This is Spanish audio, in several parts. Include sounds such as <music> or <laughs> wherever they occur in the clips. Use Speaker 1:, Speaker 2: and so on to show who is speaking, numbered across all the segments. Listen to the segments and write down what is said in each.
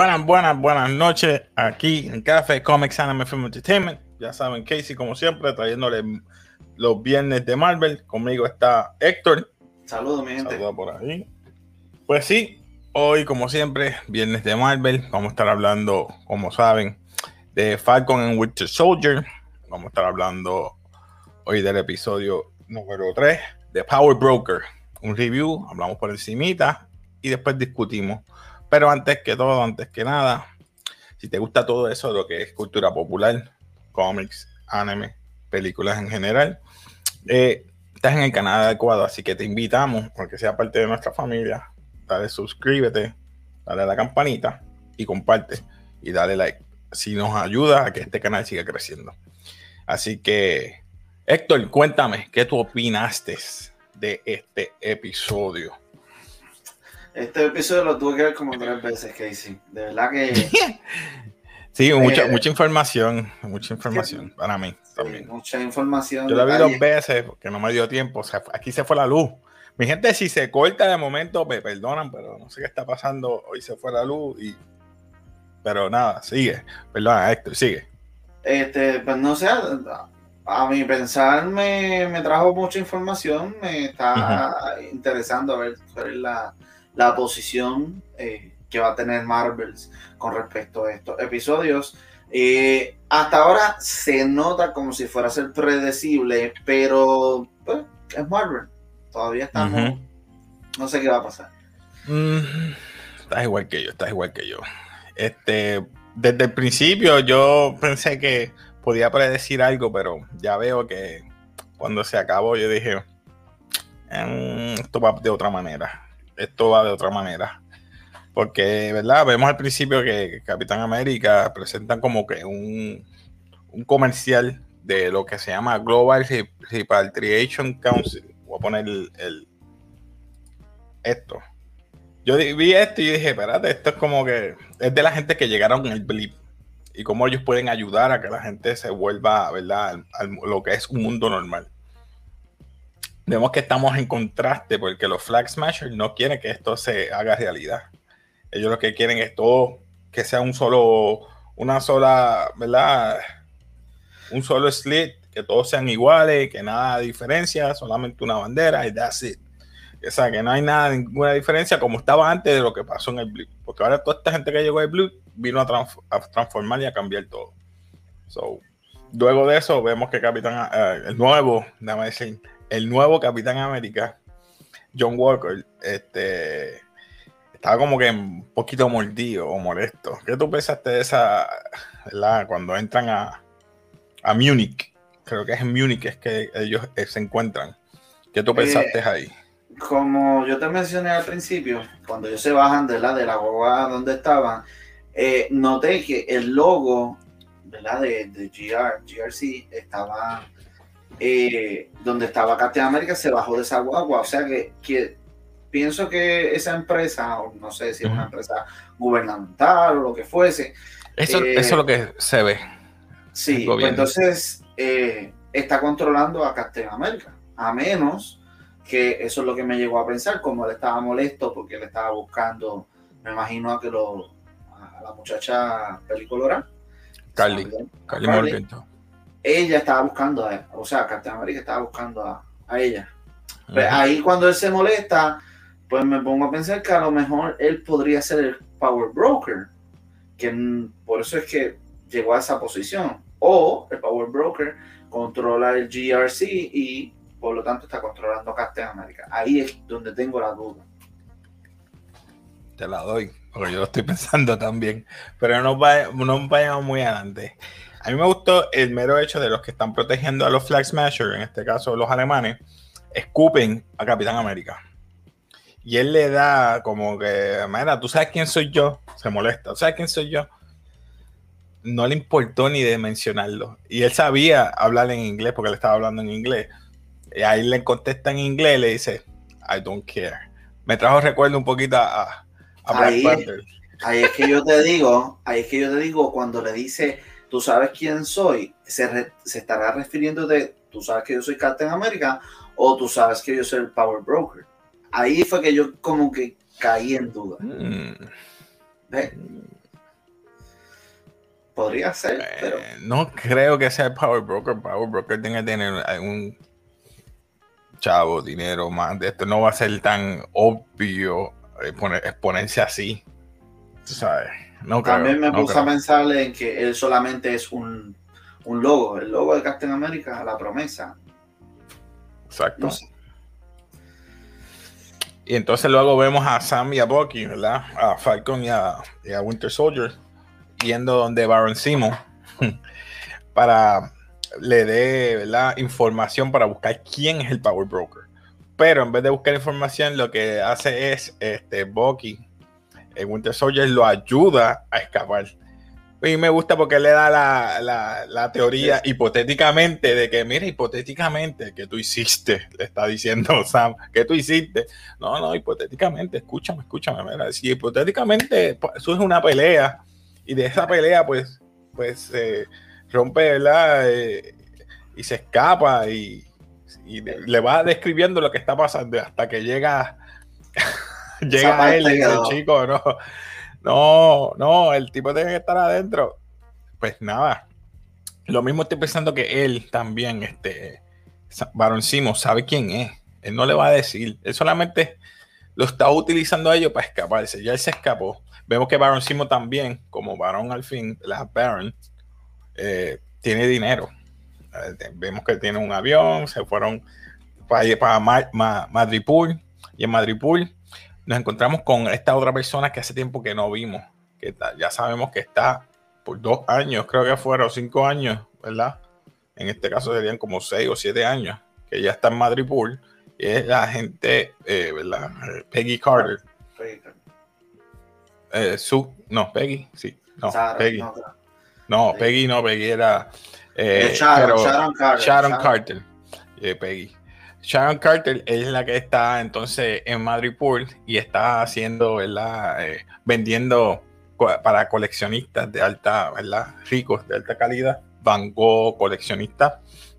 Speaker 1: Buenas, buenas, buenas noches aquí en Café Comics Anime Film Entertainment. Ya saben, Casey, como siempre, trayéndole los viernes de Marvel. Conmigo está Héctor.
Speaker 2: Saludos, mi gente.
Speaker 1: Saludos por ahí. Pues sí, hoy, como siempre, viernes de Marvel. Vamos a estar hablando, como saben, de Falcon and Winter Soldier. Vamos a estar hablando hoy del episodio número 3 de Power Broker. Un review, hablamos por encimita y después discutimos pero antes que todo, antes que nada, si te gusta todo eso, lo que es cultura popular, cómics, anime, películas en general, eh, estás en el canal adecuado, así que te invitamos, porque sea parte de nuestra familia, dale suscríbete, dale a la campanita y comparte y dale like. Si nos ayuda a que este canal siga creciendo. Así que, Héctor, cuéntame, ¿qué tú opinaste de este episodio?
Speaker 2: Este episodio lo tuve que ver como tres veces, Casey. De verdad que. <laughs>
Speaker 1: sí, mucha, mucha información. Mucha información para mí también.
Speaker 2: mucha información.
Speaker 1: Yo la vi dos veces porque no me dio tiempo. O sea, aquí se fue la luz. Mi gente, si se corta de momento, me perdonan, pero no sé qué está pasando. Hoy se fue la luz y. Pero nada, sigue. Perdona, Héctor, sigue.
Speaker 2: Este, pues no sé, a mi pensar me, me trajo mucha información, me está interesando a ver cuál es la, la posición eh, que va a tener Marvels con respecto a estos episodios. Eh, hasta ahora se nota como si fuera a ser predecible, pero pues, es Marvel. Todavía estamos. No sé qué va a pasar.
Speaker 1: Mm, estás igual que yo, estás igual que yo. Este, desde el principio yo pensé que podía predecir algo, pero ya veo que cuando se acabó yo dije, mm, esto va de otra manera esto va de otra manera. Porque, ¿verdad? Vemos al principio que Capitán América presentan como que un, comercial de lo que se llama Global Repatriation Council. Voy a poner el, esto. Yo vi esto y dije, espérate, esto es como que es de la gente que llegaron en el blip y cómo ellos pueden ayudar a que la gente se vuelva, ¿verdad? a lo que es un mundo normal vemos que estamos en contraste porque los Flag Smashers no quieren que esto se haga realidad. Ellos lo que quieren es todo que sea un solo, una sola, ¿verdad? Un solo slit, que todos sean iguales, que nada diferencia, solamente una bandera y that's it. O sea, que no hay nada, ninguna diferencia como estaba antes de lo que pasó en el Blue. Porque ahora toda esta gente que llegó al Blue vino a, transformar y a cambiar todo. So, luego de eso vemos que Capitán, eh, el nuevo, déjame decir, el nuevo Capitán América, John Walker, este, estaba como que un poquito mordido o molesto. ¿Qué tú pensaste de esa, ¿verdad? Cuando entran a, a Múnich? Creo que es en Múnich es que ellos eh, se encuentran. ¿Qué tú pensaste eh, ahí?
Speaker 2: Como yo te mencioné al principio, cuando ellos se bajan de la de la guagua donde estaban, eh, noté que el logo ¿verdad? De, de GR, GRC estaba eh, donde estaba Captain América se bajó de esa guagua. O sea que, pienso que esa empresa, o no sé si es una empresa gubernamental o lo que fuese.
Speaker 1: Eso, eh, eso es lo que se ve.
Speaker 2: Sí, pues entonces eh, está controlando a Captain América, a menos que eso es lo que me llegó a pensar, como él estaba molesto porque él estaba buscando, me imagino a que lo, a la muchacha pelicolora.
Speaker 1: Carly, Carly, Carly
Speaker 2: ella estaba buscando a él, o sea, Captain America estaba buscando a, ella. Pues ahí cuando él se molesta, pues me pongo a pensar que a lo mejor él podría ser el Power Broker, que por eso es que llegó a esa posición. O el Power Broker controla el GRC y por lo tanto está controlando a Captain America. Ahí es donde tengo la duda.
Speaker 1: Te la doy, porque yo lo estoy <laughs> pensando también. Pero no, no vayamos muy adelante. A mí me gustó el mero hecho de los que están protegiendo a los Flag Smashers, en este caso los alemanes, escupen a Capitán América. Y él le da como que, mira, ¿tú sabes quién soy yo? Se molesta, ¿tú sabes quién soy yo? No le importó ni de mencionarlo. Y él sabía hablar en inglés porque le estaba hablando en inglés. Y ahí le contesta en inglés y le dice, I don't care. Me trajo recuerdo un poquito a,
Speaker 2: Black Panther. Ahí es que yo te digo, ahí es que yo te digo cuando le dice tú sabes quién soy, se, estará refiriendo de, tú sabes que yo soy Captain America o tú sabes que yo soy el Power Broker. Ahí fue que yo como que caí en duda. Mm. Podría ser, pero...
Speaker 1: No creo que sea el Power Broker. Power Broker tiene que tener algún chavo, dinero más de esto. No va a ser tan obvio exponerse así. Tú sabes. No
Speaker 2: También me puse a pensar en que él solamente es un, un logo. El logo de Captain America, la promesa.
Speaker 1: Exacto. Y entonces luego vemos a Sam y a Bucky, ¿verdad? A Falcon y a, Winter Soldier yendo donde Baron Simo <laughs> para le dé ¿verdad? información para buscar quién es el Power Broker. Pero en vez de buscar información, lo que hace es este Bucky, el Winter Soldier, lo ayuda a escapar. Y me gusta porque le da la, teoría hipotéticamente de que, mira, hipotéticamente que tú hiciste, le está diciendo <laughs> Sam, que tú hiciste. No, no, hipotéticamente, escúchame, escúchame, mira, si hipotéticamente pues, eso es una pelea y de esa pelea pues, pues rompe, ¿verdad? Eh, y se escapa y, le va describiendo lo que está pasando hasta que llega, llega él y dice, chico, no no, no, el tipo tiene que estar adentro. Pues nada. Lo mismo estoy pensando que él también, este, Baron Simo, sabe quién es. Él no le va a decir. Él solamente lo está utilizando a ellos para escaparse. Ya él se escapó. Vemos que Baron Simo también, como Baron al fin, la Baron, eh, tiene dinero. Eh, vemos que tiene un avión, se fueron para, para Madripool. Y en Madripool nos encontramos con esta otra persona que hace tiempo que no vimos, que ya sabemos que está por dos años, creo que fueron cinco años, ¿verdad? En este caso serían como seis o siete años, que ya está en Madrid Pool, y es la gente, eh, ¿verdad? Peggy Carter. Eh, su, no, Peggy, sí, no, Peggy. No, Peggy no, Peggy era... Eh, Sharon, Carter. Sharon Carter. Peggy. Sharon Carter es la que está entonces en Madrid Pool y está haciendo, ¿verdad? Eh, vendiendo para coleccionistas de alta, ¿verdad? Ricos, de alta calidad, Van Gogh, coleccionistas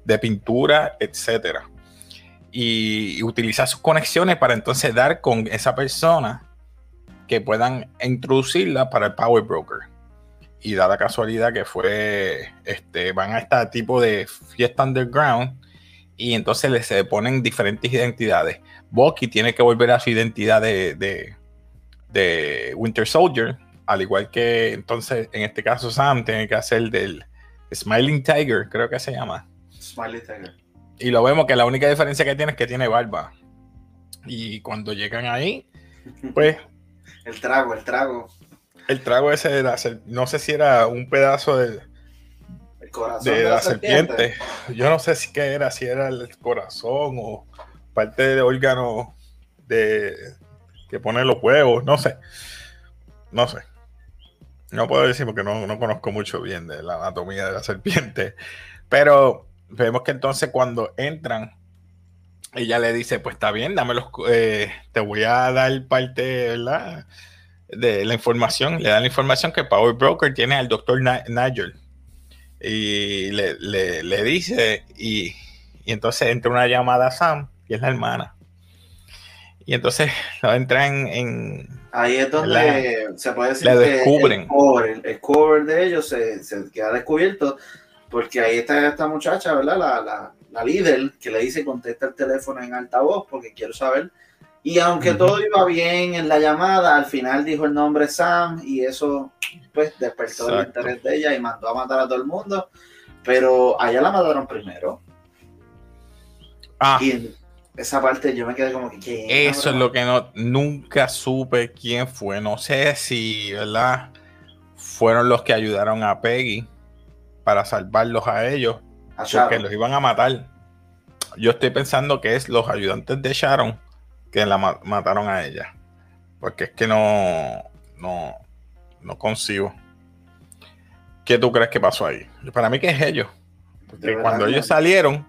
Speaker 1: de pintura, etcétera. Y, utilizar sus conexiones para entonces dar con esa persona que puedan introducirla para el Power Broker. Y da la casualidad que fue, este, van a este tipo de fiesta underground y entonces le se ponen diferentes identidades. Bucky tiene que volver a su identidad de, de, Winter Soldier, al igual que entonces en este caso Sam tiene que hacer del Smiling Tiger, creo que se llama. Smiling Tiger. Y lo vemos que la única diferencia que tiene es que tiene barba. Y cuando llegan ahí, <laughs> pues...
Speaker 2: el trago, el trago.
Speaker 1: El trago ese era, no sé si era un pedazo de, de, la, serpiente. Yo no sé si qué era, si era el corazón o parte del órgano de que pone los huevos, no sé. No sé. No puedo decir porque no, no conozco mucho bien de la anatomía de la serpiente. Pero vemos que entonces cuando entran, ella le dice, pues está bien, dame los, eh, te voy a dar parte, ¿verdad? De la información, le da la información que Power Broker tiene al doctor Nigel y le, dice, y, entonces entra una llamada a Sam, que es la hermana. Y entonces <laughs> lo entran en.
Speaker 2: Ahí es donde se puede decir
Speaker 1: que descubren.
Speaker 2: El, cover, de ellos se, queda descubierto, porque ahí está esta muchacha, ¿verdad? La, la, líder, que le dice contesta el teléfono en altavoz, porque quiero saber. Y aunque todo iba bien en la llamada, al final dijo el nombre Sam, y eso pues despertó el interés de ella y mandó a matar a todo el mundo, pero allá la mataron primero.
Speaker 1: Ah.
Speaker 2: Y esa parte yo me quedé como que...
Speaker 1: Eso es lo que no, nunca supe quién fue, no sé si, ¿verdad? Fueron los que ayudaron a Peggy para salvarlos a ellos, porque los iban a matar. Yo estoy pensando que es los ayudantes de Sharon que la mataron a ella. Porque es que no, no, no consigo. ¿Qué tú crees que pasó ahí? Para mí que es ellos. Porque cuando ellos salieron,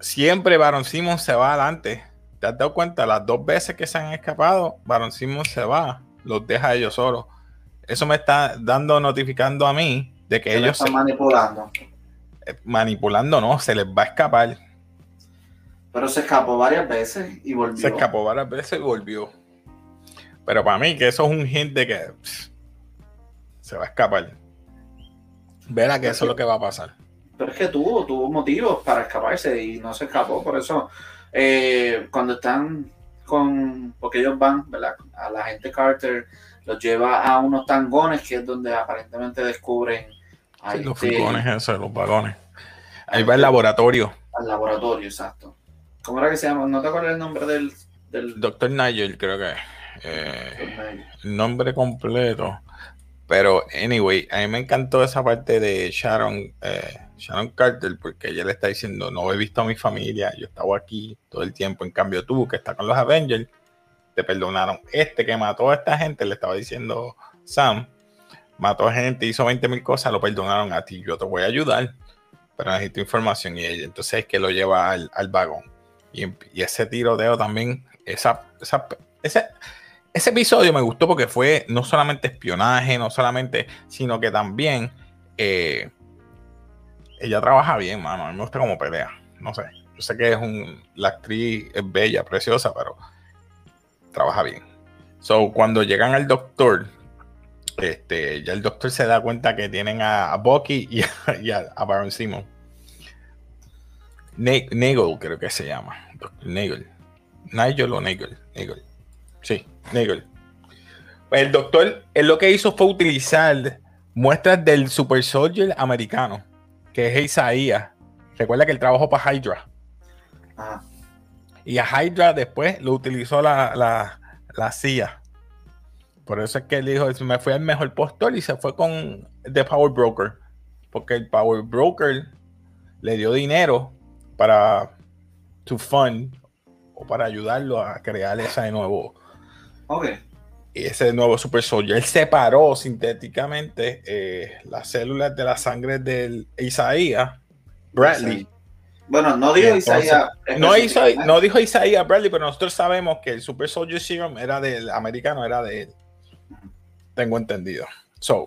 Speaker 1: siempre Baron Simon se va adelante. ¿Te has dado cuenta? Las dos veces que se han escapado, Baron Simon se va, los deja a ellos solos. Eso me está dando, notificando a mí de que ellos
Speaker 2: están manipulando.
Speaker 1: Eh, manipulando, no, se les va a escapar.
Speaker 2: Pero se escapó varias veces y volvió.
Speaker 1: Se escapó varias veces y volvió. Pero para mí, que eso es un hint de que se va a escapar. Verá que eso es lo que va a pasar.
Speaker 2: Pero es que tuvo, tuvo motivos para escaparse y no se escapó. Por eso, eh, cuando están con. Porque ellos van, ¿verdad? A la gente Carter los lleva a unos tangones, que es donde aparentemente descubren.
Speaker 1: los furgones, eso, los vagones. Ahí va el laboratorio.
Speaker 2: Al laboratorio, exacto. ¿Cómo era que se llama? ¿No te acuerdas el nombre del. del...
Speaker 1: Doctor Nigel, creo que. Eh, nombre completo. Pero, anyway, a mí me encantó esa parte de Sharon, eh, Sharon Carter, porque ella le está diciendo, no he visto a mi familia, yo estaba aquí todo el tiempo, en cambio tú, que estás con los Avengers, te perdonaron. Este que mató a esta gente, le estaba diciendo Sam, mató a gente, hizo 20 mil cosas, lo perdonaron a ti, yo te voy a ayudar, pero necesito información y ella, entonces es que lo lleva al, vagón. Y, y, ese tiroteo también, esa, esa, ese, ese episodio me gustó porque fue no solamente espionaje, no solamente, sino que también eh, ella trabaja bien, mano. A mí me gusta como pelea. No sé. Yo sé que es un. La actriz es bella, preciosa, pero trabaja bien. So, cuando llegan al doctor, este, ya el doctor se da cuenta que tienen a, Bucky y, a, Baron Simon. Nagel, creo que se llama. Nagel. Nigel o Nagel. Nagel. Sí, Nagel. Pues el doctor, él lo que hizo fue utilizar muestras del Super Soldier americano, que es Isaías. Recuerda que él trabajó para Hydra. Y a Hydra después lo utilizó la, la, CIA. Por eso es que él dijo, me fue el mejor postor y se fue con The Power Broker. Porque el Power Broker le dio dinero para to fund o para ayudarlo a crear ese nuevo
Speaker 2: Ok.
Speaker 1: Ese nuevo Super Soldier, él separó sintéticamente eh, las células de la sangre del Isaías Bradley.
Speaker 2: Bueno, no dijo Isaías.
Speaker 1: No, no dijo Isaías Bradley, pero nosotros sabemos que el Super Soldier Serum era del americano, era de él. Tengo entendido. So,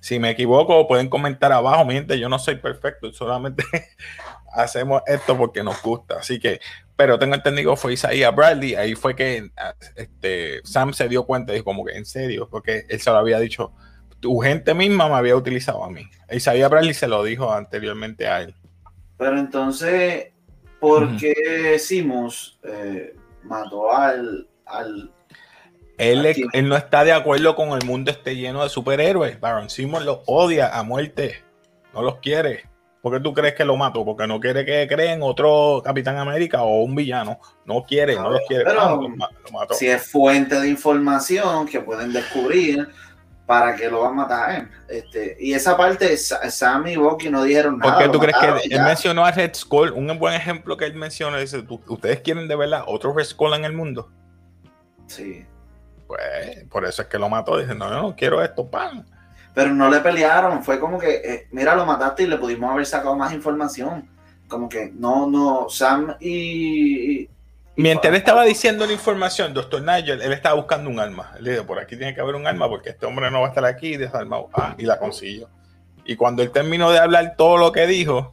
Speaker 1: si me equivoco, pueden comentar abajo. Miente, yo no soy perfecto, solamente <laughs> hacemos esto porque nos gusta. Así que pero tengo entendido fue Isaiah Bradley, ahí fue que ah, este, Sam se dio cuenta y dijo como que en serio, porque él se lo había dicho, tu gente misma me había utilizado a mí. Isaiah Bradley se lo dijo anteriormente a él.
Speaker 2: Pero entonces, ¿por qué Simus eh, mató al... al
Speaker 1: él, él, no está de acuerdo con el mundo esté lleno de superhéroes. Baron Simon los odia a muerte. No los quiere. ¿Por qué tú crees que lo mató? Porque no quiere que creen otro Capitán América o un villano. No quiere, no, lo quiere. Pero
Speaker 2: ah, mató. Si es fuente de información que pueden descubrir, ¿para que lo van a matar? Este, y esa parte, Sam y Bucky no dijeron nada.
Speaker 1: ¿Por qué tú crees que él mencionó a Red Skull? Un buen ejemplo que él menciona dice, ¿ustedes quieren de verdad otro Red Skull en el mundo?
Speaker 2: Sí.
Speaker 1: Pues por eso es que lo mató. Dice, no, yo no quiero esto, pan
Speaker 2: pero no le pelearon, fue como que, eh, mira, lo mataste y le pudimos haber sacado más información. Como que no, no, Sam y...
Speaker 1: Mientras él estaba diciendo la información, Doctor Nigel, él estaba buscando un arma. Él dijo, por aquí tiene que haber un arma porque este hombre no va a estar aquí desarmado. Ah, y la consiguió. Y cuando él terminó de hablar todo lo que dijo,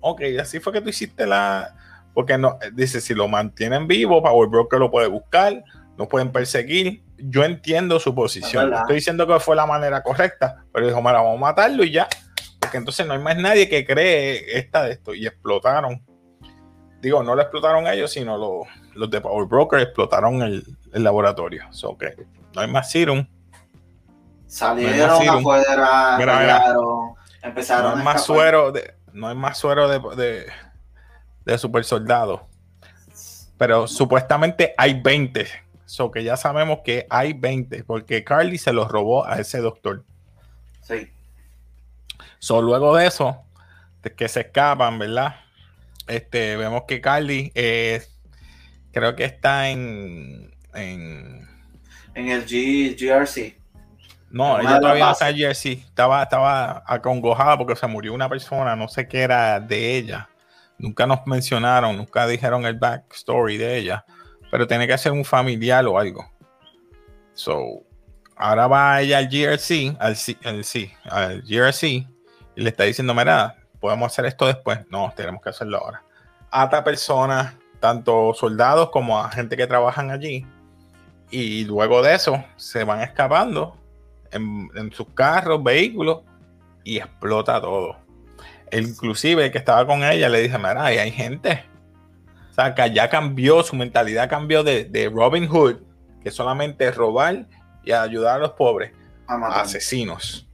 Speaker 1: ok, así fue que tú hiciste la... Porque no, dice, si lo mantienen vivo, Power Broker lo puede buscar, no pueden perseguir, yo entiendo su posición. estoy diciendo que fue la manera correcta, pero dijo, mira, vamos a matarlo y ya. Porque entonces no hay más nadie que cree esta de esto. Y explotaron. Digo, no lo explotaron ellos, sino los, de Power Broker explotaron el, laboratorio. So, que no hay más serum.
Speaker 2: Salieron afuera, empezaron
Speaker 1: no hay más suero de, No hay más suero de, de, de super soldado. Pero supuestamente hay 20 So que ya sabemos que hay 20, porque Carly se los robó a ese doctor.
Speaker 2: Sí.
Speaker 1: So luego de eso, de que se escapan, ¿verdad? Este, vemos que Carly eh, creo que está en. En,
Speaker 2: en el G, GRC.
Speaker 1: No, ella todavía no está en GRC. Estaba, estaba acongojada porque se murió una persona, no sé qué era de ella. Nunca nos mencionaron, nunca dijeron el backstory de ella pero tiene que ser un familiar o algo. So, ahora va ella al GRC, al, al GRC, y le está diciendo, mira, podemos hacer esto después. No, tenemos que hacerlo ahora. Ata personas, tanto soldados como a gente que trabajan allí, y luego de eso se van escapando en, sus carros, vehículos, y explota todo. Inclusive el que estaba con ella le dice, mira, ahí hay gente. O sea, que ya cambió, su mentalidad cambió de, Robin Hood, que solamente es robar y ayudar a los pobres, a, asesinos.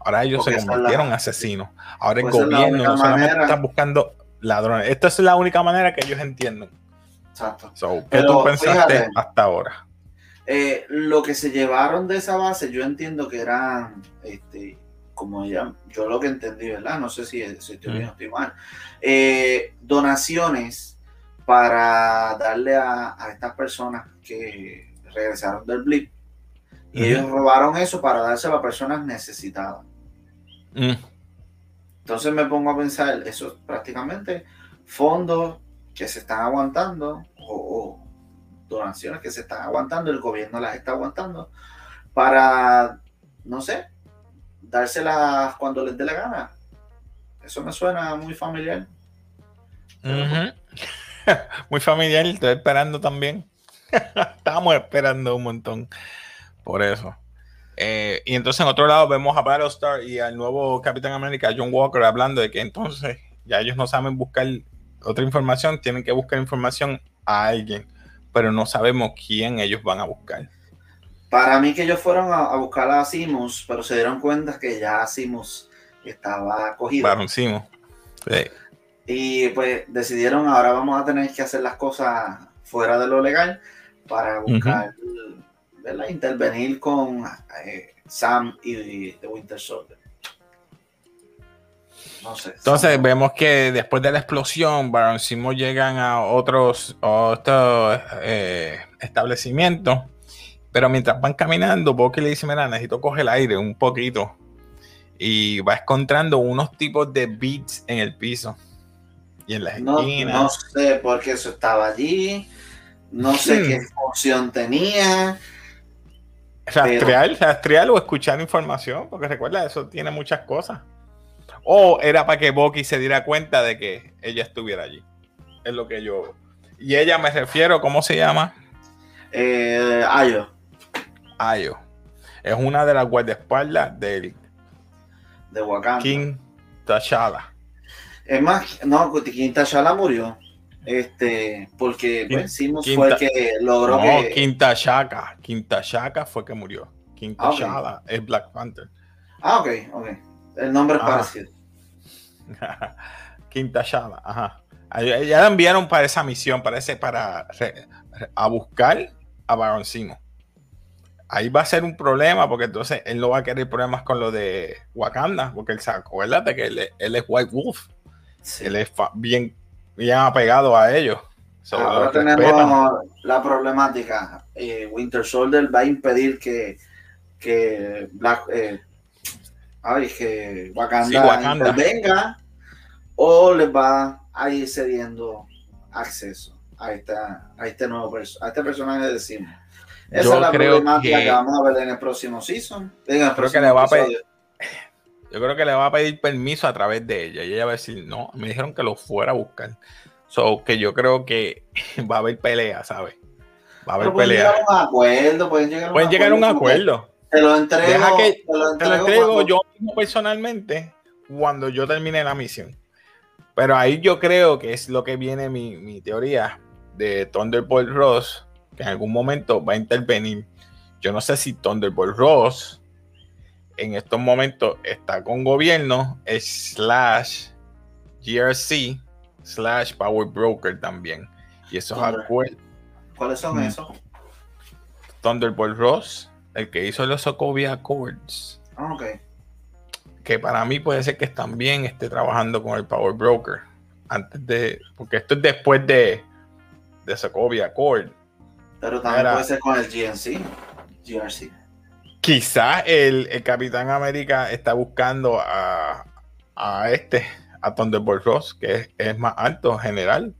Speaker 1: Ahora ellos se convirtieron en asesinos. Ahora el pues gobierno no solamente está buscando ladrones. Esta es la única manera que ellos entienden.
Speaker 2: Exacto.
Speaker 1: ¿Qué tú pensaste hasta ahora?
Speaker 2: Eh, lo que se llevaron de esa base, yo entiendo que eran, este, como ya, yo lo que entendí, ¿verdad? No sé si, estoy bien o estoy mal. Eh, donaciones para darle a, estas personas que regresaron del blip. Y ellos robaron eso para dárselo a personas necesitadas. Mm. Entonces me pongo a pensar, eso prácticamente fondos que se están aguantando o, donaciones que se están aguantando, el gobierno las está aguantando para, no sé, dárselas cuando les dé la gana. Eso me suena muy familiar. <laughs>
Speaker 1: muy familiar, estoy esperando también. <laughs> Estamos esperando un montón por eso. Eh, y entonces en otro lado vemos a Battlestar y al nuevo Capitán América, John Walker, hablando de que entonces ya ellos no saben buscar otra información, tienen que buscar información a alguien, pero no sabemos quién ellos van a buscar.
Speaker 2: Para mí que ellos fueron a, buscar a Simus, pero se dieron cuenta que ya Simus estaba cogido.
Speaker 1: Baron Simus.
Speaker 2: Y pues decidieron, ahora vamos a tener que hacer las cosas fuera de lo legal para buscar, Intervenir con eh, Sam y The Winter Soldier.
Speaker 1: Entonces vemos que después de la explosión, Baron Simo llegan a otros, eh, establecimientos. Pero mientras van caminando, Bucky le dice, mira, necesito coger el aire un poquito. Y va encontrando unos tipos de beats en el piso. Y en las esquinas.
Speaker 2: No sé por qué eso estaba allí. No sé hmm. qué función tenía.
Speaker 1: Rastrear, rastrear o escuchar información, porque recuerda, eso tiene muchas cosas. O era para que Bucky se diera cuenta de que ella estuviera allí. Es lo que yo. Y ella me refiero, ¿cómo se llama?
Speaker 2: Eh, Ayo.
Speaker 1: Ayo. Es una de las guardaespaldas del
Speaker 2: de Wakanda.
Speaker 1: King T'Challa.
Speaker 2: Es más, no, T'Challa murió. Este, porque pues, fue el que logró no, que.
Speaker 1: King T'Chaka fue que murió. King ah, T'Challa es Black Panther.
Speaker 2: Ah, ok, ok. El nombre es parecido. <laughs>
Speaker 1: Quinta Shaba, ajá. Ya la enviaron para esa misión, parece, para a buscar a Baroncino. Ahí va a ser un problema, porque entonces él no va a querer problemas con lo de Wakanda, porque él se acuérdate que él, es White Wolf. Él es bien, bien apegado a ellos.
Speaker 2: Ahora tenemos la problemática. Eh, Winter Soldier va a impedir que, que Black, eh, ay, que Wakanda, venga o les va a ir cediendo acceso a, esta, a este nuevo a este personaje de Simon. Esa es la problemática que, vamos a ver en el próximo season.
Speaker 1: creo que le va a pedir, yo creo que le va a pedir permiso a través de ella y ella va a decir, no, me dijeron que lo fuera a buscar. So, que yo creo que <laughs> va a haber pelea, ¿sabes? Va a haber pelea.
Speaker 2: Llegar a un acuerdo, pueden
Speaker 1: llegar a un acuerdo.
Speaker 2: Te lo entrego.
Speaker 1: te lo entrego, yo mismo personalmente cuando yo termine la misión. Pero ahí yo creo que es lo que viene mi, teoría de Thunderbolt Ross, que en algún momento va a intervenir. Yo no sé si Thunderbolt Ross en estos momentos está con gobierno slash GRC slash Power Broker también. Y esos acuerdos.
Speaker 2: ¿Cuáles son mm. esos?
Speaker 1: Thunderbolt Ross el que hizo los Sokovia Accords.
Speaker 2: Ah, ok.
Speaker 1: Que para mí puede ser que también esté trabajando con el Power Broker. Antes de. Porque esto es después de, de Sokovia Accord.
Speaker 2: Pero también puede ser con el GNC. GRC.
Speaker 1: Quizás el, el, Capitán América está buscando a, a este, a Thunderbolt Ross, que es, es, más alto, general.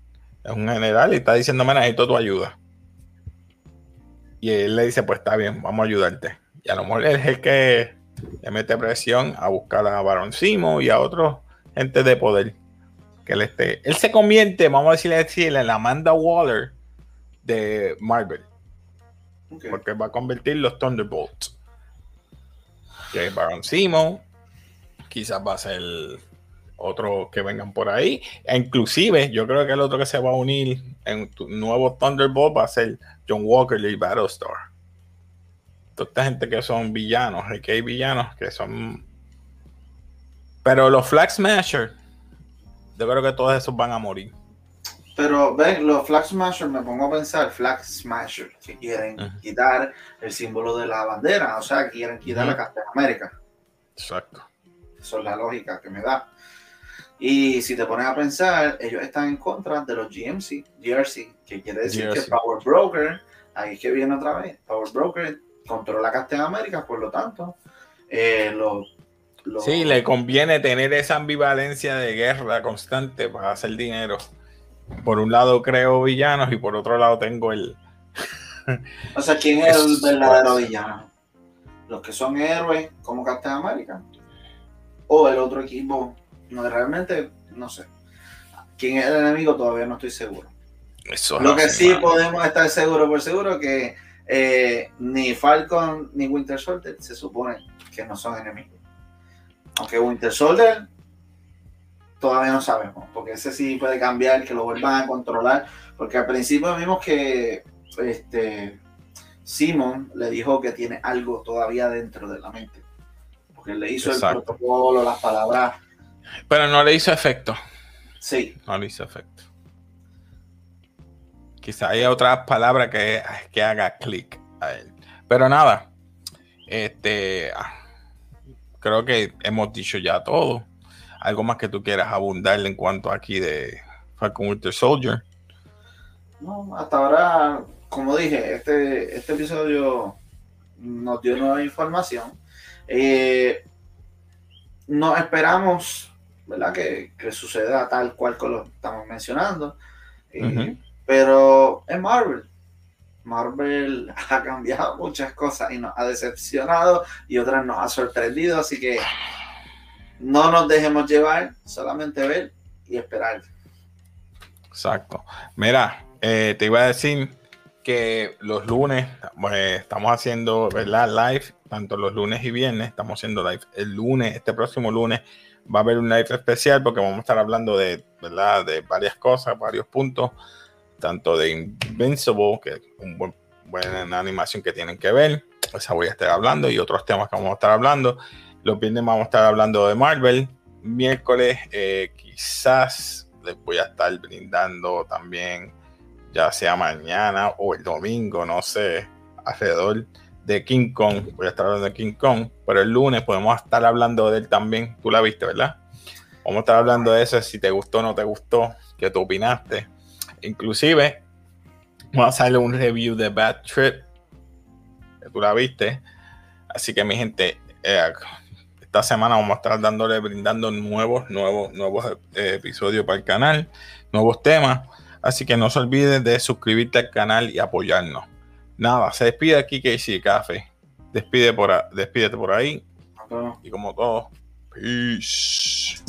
Speaker 1: Es un general y está diciendo: Me necesito tu ayuda. Y él le dice, pues está bien, vamos a ayudarte. Y a lo mejor él es el que le mete presión a buscar a Baron Simo y a otros gente de poder. Que él esté. Él se convierte, vamos a decirle, decirle en la Amanda Waller de Marvel. Porque va a convertir los Thunderbolts. Es Baron Simo, quizás va a ser otro que vengan por ahí. E inclusive, yo creo que el otro que se va a unir en tu nuevo Thunderbolt va a ser John Walker y Battlestar. Toda esta gente que son villanos, que hay villanos que son. Pero los Flag Smasher, yo creo que todos esos van a morir.
Speaker 2: Pero ven, los Flag Smasher, me pongo a pensar, Flag Smasher, que quieren quitar el símbolo de la bandera, o sea, quieren quitar la Capitán América.
Speaker 1: Exacto.
Speaker 2: Eso es la lógica que me da. Y si te pones a pensar, ellos están en contra de los GMC, GRC, que quiere decir que Power Broker, ahí es que viene otra vez, Power Broker controla Captain América, por lo tanto, eh,
Speaker 1: Sí, le conviene tener esa ambivalencia de guerra constante para hacer dinero. Por un lado creo villanos y por otro lado tengo el...
Speaker 2: o sea, ¿quién es el verdadero villano? ¿Los que son héroes como Captain América? ¿O el otro equipo? No, realmente no sé. ¿Quién es el enemigo? Todavía no estoy seguro. Lo que sí podemos estar seguros por seguro que eh, ni Falcon ni Winter Soldier se supone que no son enemigos. Aunque Winter Soldier todavía no sabemos, porque ese sí puede cambiar, que lo vuelvan a controlar, porque al principio vimos que este Simon le dijo que tiene algo todavía dentro de la mente, porque le hizo el protocolo, las palabras.
Speaker 1: Pero no le hizo efecto.
Speaker 2: Sí.
Speaker 1: No le hizo efecto. Quizá haya otra palabra que, que haga clic a él. Pero nada, este, ah, creo que hemos dicho ya todo. ¿Algo más que tú quieras abundarle en cuanto aquí de Falcon Winter Soldier?
Speaker 2: No, hasta ahora, como dije, este, este episodio nos dio nueva información. Eh, no esperamos, ¿verdad? Que, suceda tal cual como lo estamos mencionando. Eh, pero es Marvel. Marvel <laughs> ha cambiado muchas cosas y nos ha decepcionado y otras nos ha sorprendido, así que no nos dejemos llevar, solamente ver y esperar.
Speaker 1: Exacto. Mira, eh, te iba a decir que los lunes pues, estamos haciendo ¿verdad? live, tanto los lunes y viernes, estamos haciendo live. El lunes, este próximo lunes, va a haber un live especial porque vamos a estar hablando de, ¿verdad? de varias cosas, varios puntos tanto de Invincible, que es una buena animación que tienen que ver, esa voy a estar hablando, y otros temas que vamos a estar hablando. Los viernes vamos a estar hablando de Marvel. Miércoles eh, quizás les voy a estar brindando también, ya sea mañana o el domingo, no sé, alrededor de King Kong. Voy a estar hablando de King Kong, pero el lunes podemos estar hablando de él también. Tú la viste, ¿verdad? Vamos a estar hablando de eso, si te gustó o no te gustó, qué tú opinaste. Inclusive, vamos a hacerle un review de Bad Trip. Que tú la viste. Así que mi gente, eh, esta semana vamos a estar dándole, brindando nuevos, nuevos, nuevos eh, episodios para el canal, nuevos temas. Así que no se olviden de suscribirte al canal y apoyarnos. Nada, se despide aquí Casey Café. Despide por, despídete por ahí. Y como todo, peace.